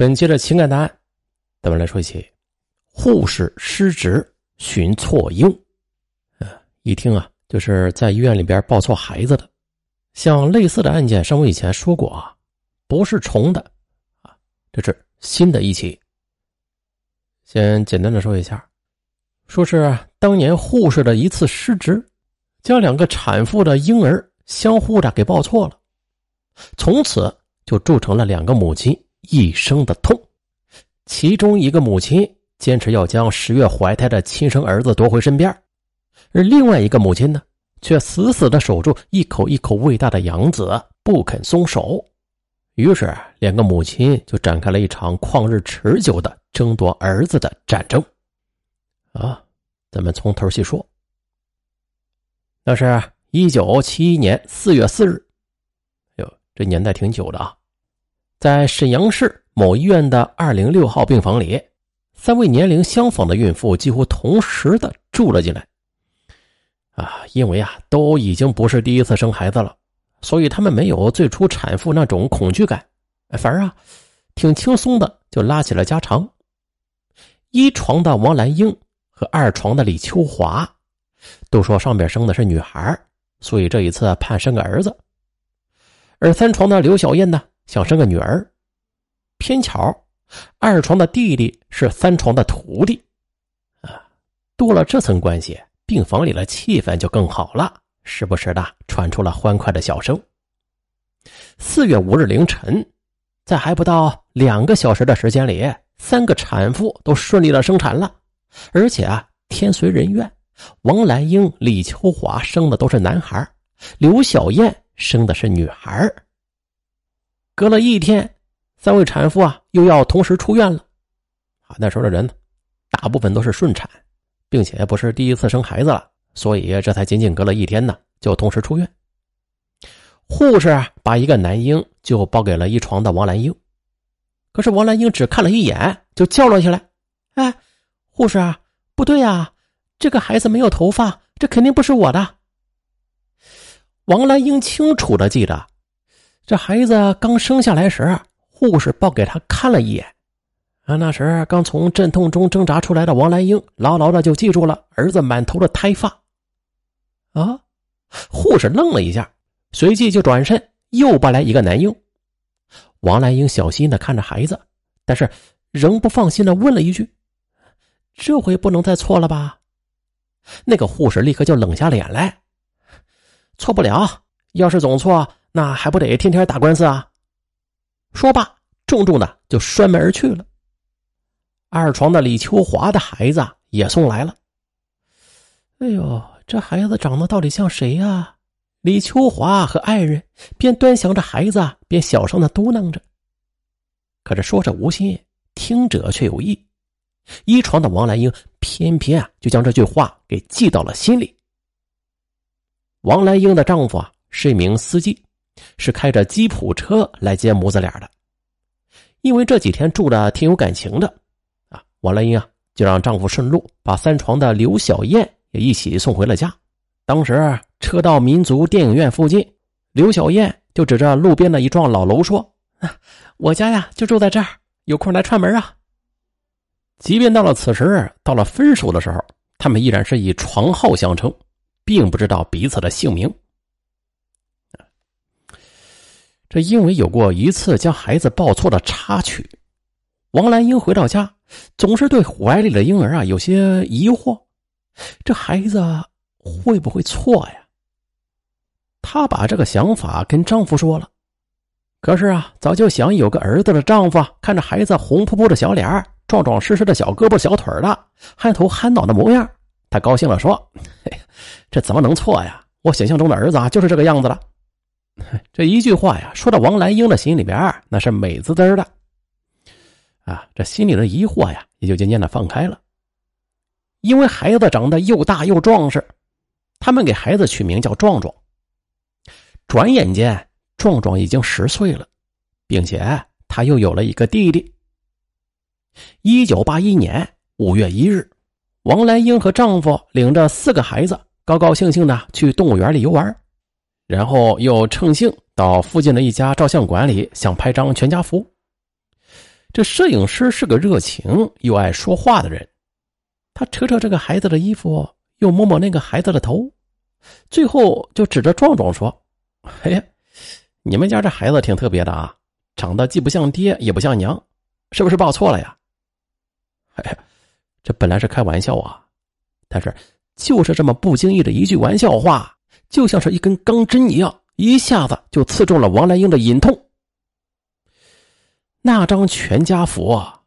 本期的情感答案，咱们来说一起护士失职寻错婴。呃，一听啊，就是在医院里边抱错孩子的。像类似的案件，上我以前说过啊，不是重的啊，这是新的一起。先简单的说一下，说是当年护士的一次失职，将两个产妇的婴儿相互的给抱错了，从此就铸成了两个母亲。一生的痛，其中一个母亲坚持要将十月怀胎的亲生儿子夺回身边，而另外一个母亲呢，却死死的守住一口一口喂大的养子，不肯松手。于是，两个母亲就展开了一场旷日持久的争夺儿子的战争。啊，咱们从头细说。那是一九七一年四月四日，哟，这年代挺久的啊。在沈阳市某医院的二零六号病房里，三位年龄相仿的孕妇几乎同时的住了进来。啊，因为啊都已经不是第一次生孩子了，所以他们没有最初产妇那种恐惧感，反而啊挺轻松的就拉起了家常。一床的王兰英和二床的李秋华，都说上边生的是女孩，所以这一次盼生个儿子。而三床的刘小燕呢？想生个女儿，偏巧二床的弟弟是三床的徒弟，啊，多了这层关系，病房里的气氛就更好了，时不时的传出了欢快的笑声。四月五日凌晨，在还不到两个小时的时间里，三个产妇都顺利的生产了，而且啊，天随人愿，王兰英、李秋华生的都是男孩，刘小燕生的是女孩。隔了一天，三位产妇啊又要同时出院了。啊，那时候的人呢，大部分都是顺产，并且不是第一次生孩子了，所以这才仅仅隔了一天呢，就同时出院。护士把一个男婴就抱给了一床的王兰英，可是王兰英只看了一眼就叫了起来：“哎，护士啊，不对呀，这个孩子没有头发，这肯定不是我的。”王兰英清楚的记得。这孩子刚生下来时，护士抱给他看了一眼，啊，那时刚从阵痛中挣扎出来的王兰英牢牢的就记住了儿子满头的胎发。啊，护士愣了一下，随即就转身又抱来一个男婴。王兰英小心的看着孩子，但是仍不放心的问了一句：“这回不能再错了吧？”那个护士立刻就冷下脸来：“错不了，要是总错。”那还不得天天打官司啊！说罢，重重的就摔门而去了。二床的李秋华的孩子也送来了。哎呦，这孩子长得到底像谁呀？李秋华和爱人边端详着孩子，边小声的嘟囔着。可是说者无心，听者却有意。一床的王兰英偏偏啊，就将这句话给记到了心里。王兰英的丈夫啊，是一名司机。是开着吉普车来接母子俩的，因为这几天住的挺有感情的，啊，王兰英啊就让丈夫顺路把三床的刘小燕也一起送回了家。当时车到民族电影院附近，刘小燕就指着路边的一幢老楼说：“啊我家呀就住在这儿，有空来串门啊。”即便到了此时，到了分手的时候，他们依然是以床号相称，并不知道彼此的姓名。这因为有过一次将孩子抱错的插曲，王兰英回到家总是对怀里的婴儿啊有些疑惑，这孩子会不会错呀？她把这个想法跟丈夫说了，可是啊，早就想有个儿子的丈夫看着孩子红扑扑的小脸壮壮实实的小胳膊小腿的，憨头憨脑的模样，他高兴了说：“这怎么能错呀？我想象中的儿子啊就是这个样子了。” 这一句话呀，说到王兰英的心里边，那是美滋滋的。啊，这心里的疑惑呀，也就渐渐的放开了。因为孩子长得又大又壮实，他们给孩子取名叫壮壮。转眼间，壮壮已经十岁了，并且他又有了一个弟弟。一九八一年五月一日，王兰英和丈夫领着四个孩子，高高兴兴的去动物园里游玩。然后又乘兴到附近的一家照相馆里，想拍张全家福。这摄影师是个热情又爱说话的人，他扯扯这个孩子的衣服，又摸摸那个孩子的头，最后就指着壮壮说：“哎，你们家这孩子挺特别的啊，长得既不像爹也不像娘，是不是抱错了呀？”哎呀，这本来是开玩笑啊，但是就是这么不经意的一句玩笑话，就像是一根钢针一样，一下子就刺中了王兰英的隐痛。那张全家福啊，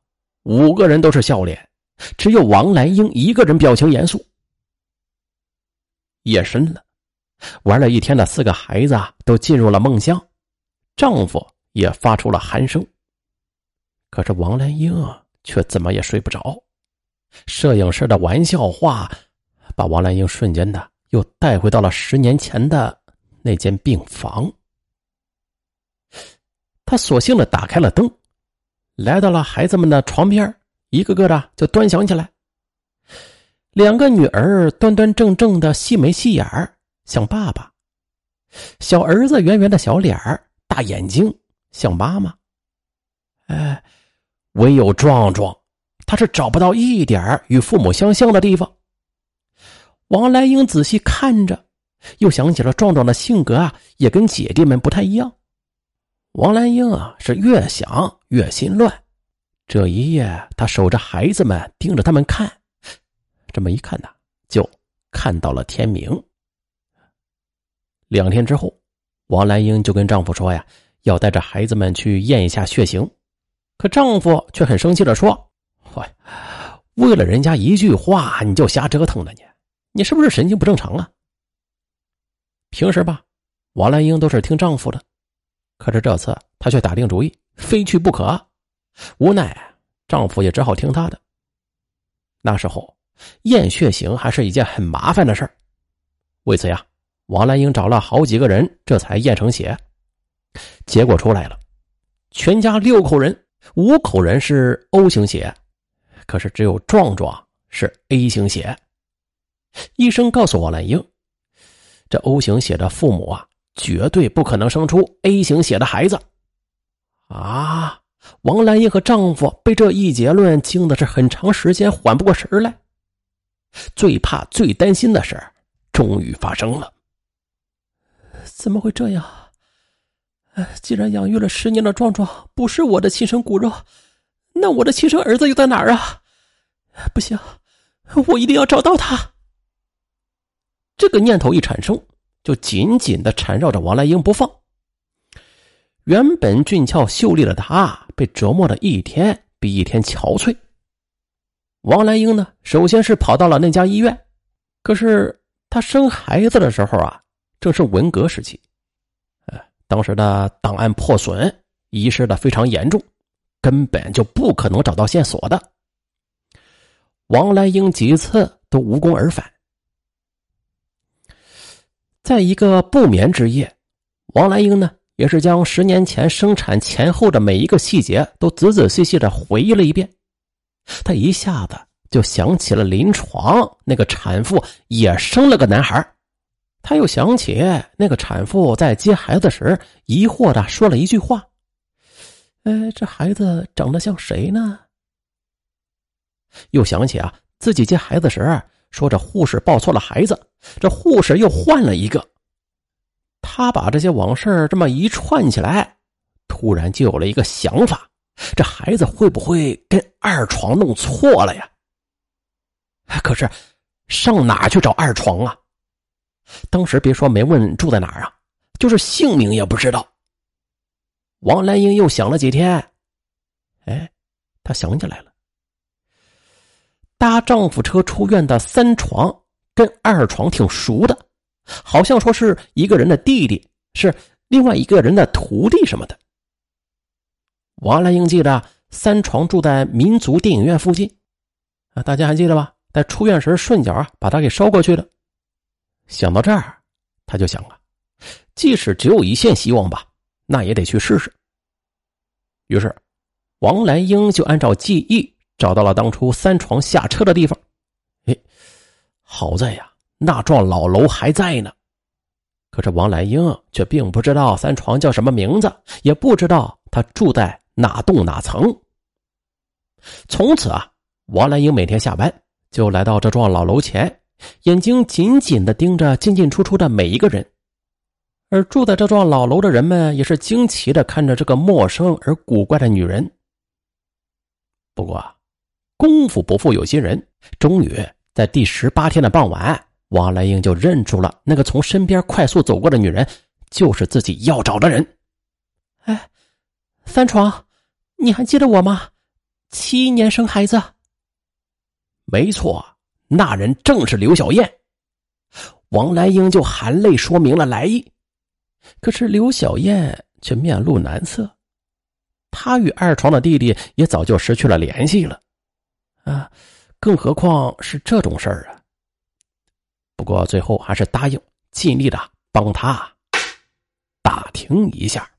五个人都是笑脸，只有王兰英一个人表情严肃。夜深了，玩了一天的四个孩子，都进入了梦乡，丈夫也发出了鼾声。可是王兰英啊，却怎么也睡不着。摄影师的玩笑话，把王兰英瞬间的又带回到了十年前的那间病房。他索性的打开了灯。来到了孩子们的床边，一个个的就端详起来。两个女儿端端正正的细眉细眼儿，像爸爸；小儿子圆圆的小脸儿，大眼睛，像妈妈。哎，唯有壮壮，他是找不到一点与父母相像的地方。王兰英仔细看着，又想起了壮壮的性格啊，也跟姐弟们不太一样。王兰英啊，是越想越心乱。这一夜，她守着孩子们，盯着他们看。这么一看呢，就看到了天明。两天之后，王兰英就跟丈夫说呀，要带着孩子们去验一下血型。可丈夫却很生气的说：“喂，为了人家一句话，你就瞎折腾了你？你是不是神经不正常啊？”平时吧，王兰英都是听丈夫的。可是这次，她却打定主意非去不可。无奈，丈夫也只好听她的。那时候，验血型还是一件很麻烦的事为此呀，王兰英找了好几个人，这才验成血。结果出来了，全家六口人，五口人是 O 型血，可是只有壮壮是 A 型血。医生告诉王兰英，这 O 型血的父母啊。绝对不可能生出 A 型血的孩子，啊！王兰英和丈夫被这一结论惊的是很长时间缓不过神来。最怕、最担心的事终于发生了。怎么会这样？既然养育了十年的壮壮不是我的亲生骨肉，那我的亲生儿子又在哪儿啊？不行，我一定要找到他。这个念头一产生。就紧紧的缠绕着王兰英不放。原本俊俏秀丽的她，被折磨的一天比一天憔悴。王兰英呢，首先是跑到了那家医院，可是她生孩子的时候啊，正是文革时期，呃，当时的档案破损，遗失的非常严重，根本就不可能找到线索的。王兰英几次都无功而返。在一个不眠之夜，王兰英呢也是将十年前生产前后的每一个细节都仔仔细细的回忆了一遍。她一下子就想起了临床那个产妇也生了个男孩她又想起那个产妇在接孩子时疑惑的说了一句话：“哎，这孩子长得像谁呢？”又想起啊，自己接孩子时。说这护士抱错了孩子，这护士又换了一个。他把这些往事这么一串起来，突然就有了一个想法：这孩子会不会跟二床弄错了呀？可是上哪去找二床啊？当时别说没问住在哪儿啊，就是姓名也不知道。王兰英又想了几天，哎，她想起来了。搭丈夫车出院的三床跟二床挺熟的，好像说是一个人的弟弟，是另外一个人的徒弟什么的。王兰英记得三床住在民族电影院附近，啊，大家还记得吧？在出院时顺脚啊把他给捎过去的。想到这儿，他就想啊，即使只有一线希望吧，那也得去试试。于是，王兰英就按照记忆。找到了当初三床下车的地方，哎，好在呀，那幢老楼还在呢。可是王兰英却并不知道三床叫什么名字，也不知道他住在哪栋哪层。从此啊，王兰英每天下班就来到这幢老楼前，眼睛紧紧的盯着进进出出的每一个人。而住在这幢老楼的人们也是惊奇的看着这个陌生而古怪的女人。不过，功夫不负有心人，终于在第十八天的傍晚，王兰英就认出了那个从身边快速走过的女人，就是自己要找的人。哎，三床，你还记得我吗？七年生孩子。没错，那人正是刘小燕。王兰英就含泪说明了来意。可是刘小燕却面露难色，她与二床的弟弟也早就失去了联系了，啊，更何况是这种事儿啊。不过最后还是答应尽力的帮他打听一下。